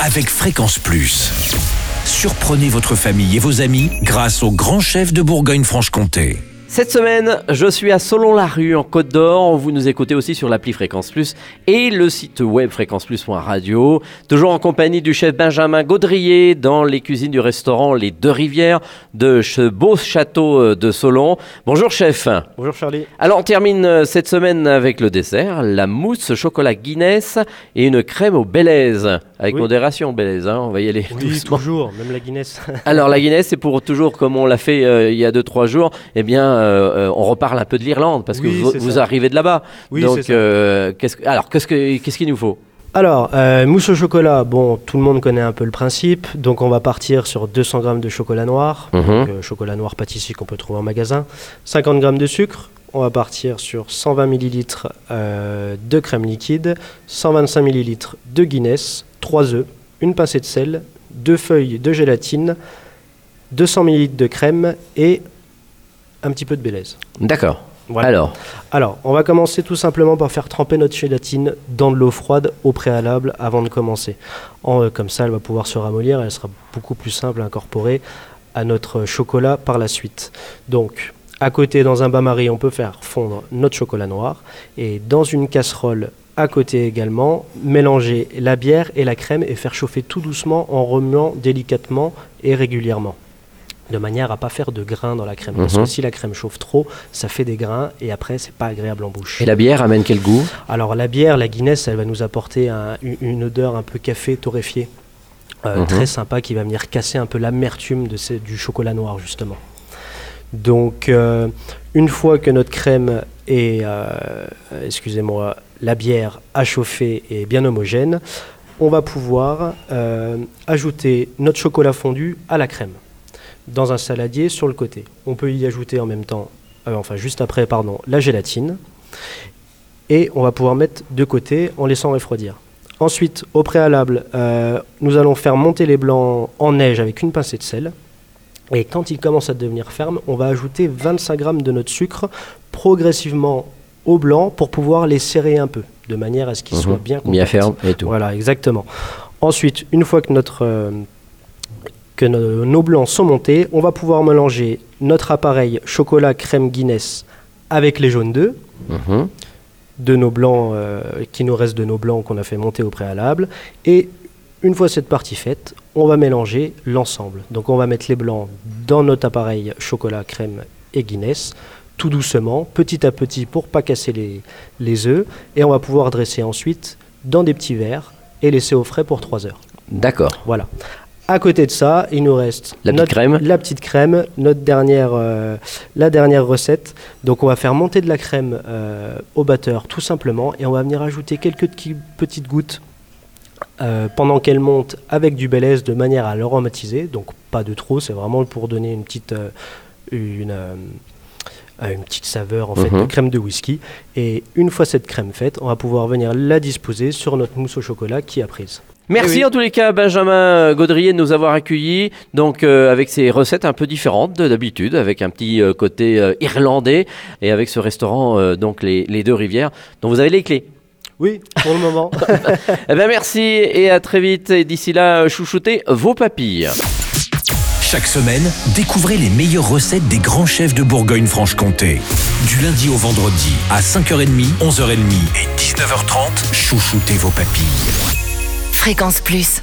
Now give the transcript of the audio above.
avec Fréquence Plus. Surprenez votre famille et vos amis grâce au grand chef de Bourgogne-Franche-Comté. Cette semaine, je suis à Solon-la-Rue en Côte d'Or. Vous nous écoutez aussi sur l'appli Fréquence Plus et le site web fréquenceplus.radio. Toujours en compagnie du chef Benjamin Gaudrier dans les cuisines du restaurant Les Deux Rivières de ce beau château euh, de Solon. Bonjour chef. Bonjour Charlie. Alors on termine euh, cette semaine avec le dessert, la mousse chocolat Guinness et une crème au Bélèze. Avec Oui. modération Bélèze, hein, on va y aller Oui, doucement. toujours, même la Guinness. Alors la Guinness, c'est pour toujours comme on l'a fait euh, il y a 2-3 jours. Eh bien, euh, euh, on reparle un peu de l'Irlande parce que Oui, vous, arrivez de là-bas. Oui, Donc, c'est ça. euh, qu'est-ce que- alors qu'est-ce que- qu'est-ce qu'il nous faut? Alors, euh, mousse au chocolat, bon, tout le monde connaît un peu le principe. Donc, on va partir sur 200 grammes de chocolat noir, Mhm. donc, euh, chocolat noir pâtissier qu'on peut trouver en magasin. 50 grammes de sucre. On va partir sur 120 millilitres euh, de crème liquide, 125 millilitres de Guinness, 3 œufs, une pincée de sel, deux feuilles de gélatine, 200 millilitres de crème et un petit peu de bélaise. D'accord. Voilà. Alors, Alors, on va commencer tout simplement par faire tremper notre gélatine dans de l'eau froide au préalable avant de commencer. En, euh, comme ça, elle va pouvoir se ramollir et elle sera beaucoup plus simple à incorporer à notre chocolat par la suite. Donc, à côté, dans un bain-marie, on peut faire fondre notre chocolat noir et dans une casserole à côté également, mélanger la bière et la crème et faire chauffer tout doucement en remuant délicatement et régulièrement. De manière à pas faire de grains dans la crème. Parce Mhm. que si la crème chauffe trop, ça fait des grains et après, c'est pas agréable en bouche. et la bière amène quel goût? Alors la bière, la Guinness, elle va nous apporter un- une, odeur un peu café torréfié, euh, Mhm. très sympa, qui va venir casser un peu l'amertume du chocolat noir justement. Donc euh, une fois que notre crème et, euh, excusez-moi, la bière a chauffé et bien homogène, on va pouvoir euh, ajouter notre chocolat fondu à la crème dans un saladier sur le côté. On peut y ajouter en même temps, enfin juste après, pardon, la gélatine et on va pouvoir mettre de côté en laissant refroidir. Ensuite, au préalable, nous allons faire monter les blancs en neige avec une pincée de sel. Et quand ils commencent à devenir fermes, on va ajouter 25 grammes de notre sucre progressivement au blanc pour pouvoir les serrer un peu, de manière à ce qu'ils Mhm. soient bien Bien compacts. ferme et tout. Voilà, exactement. Ensuite, une fois que, notre, euh, que no- nos blancs sont montés, on va pouvoir mélanger notre appareil chocolat crème Guinness avec les jaunes d'œufs Mhm. de nos blancs, euh, qui nous reste de nos blancs qu'on a fait monter au préalable. Et une fois cette partie faite, on va mélanger l'ensemble. Donc on va mettre les blancs dans notre appareil chocolat, crème et Guinness, tout doucement, petit à petit pour pas casser les, les œufs. Et on va pouvoir dresser ensuite dans des petits verres et laisser au frais pour 3 heures. D'accord. Voilà. À côté de ça, il nous reste La petite crème. la petite crème, notre dernière, euh, la dernière recette. Donc on va faire monter de la crème euh, au batteur tout simplement et on va venir ajouter quelques petites gouttes euh, pendant qu'elle monte avec du Bélez de manière à l'aromatiser. Donc pas de trop, c'est vraiment pour donner une petite, euh, une, euh, une petite saveur en fait Mhm. de crème de whisky. Et une fois cette crème faite, on va pouvoir venir la disposer sur notre mousse au chocolat qui a prise. Merci Eh oui. en tous les cas Benjamin Gaudrier de nous avoir accueillis donc euh, avec ces recettes un peu différentes de d'habitude avec un petit euh, côté euh, irlandais et avec ce restaurant euh, donc les, les deux rivières dont vous avez les clés. Oui, pour le moment. Eh ben merci et à très vite et d'ici là chouchoutez vos papilles. Chaque semaine, découvrez les meilleures recettes des grands chefs de Bourgogne-Franche-Comté. Du lundi au vendredi, à 5h30, 11h30 et 19h30, chouchoutez vos papilles. Fréquence Plus.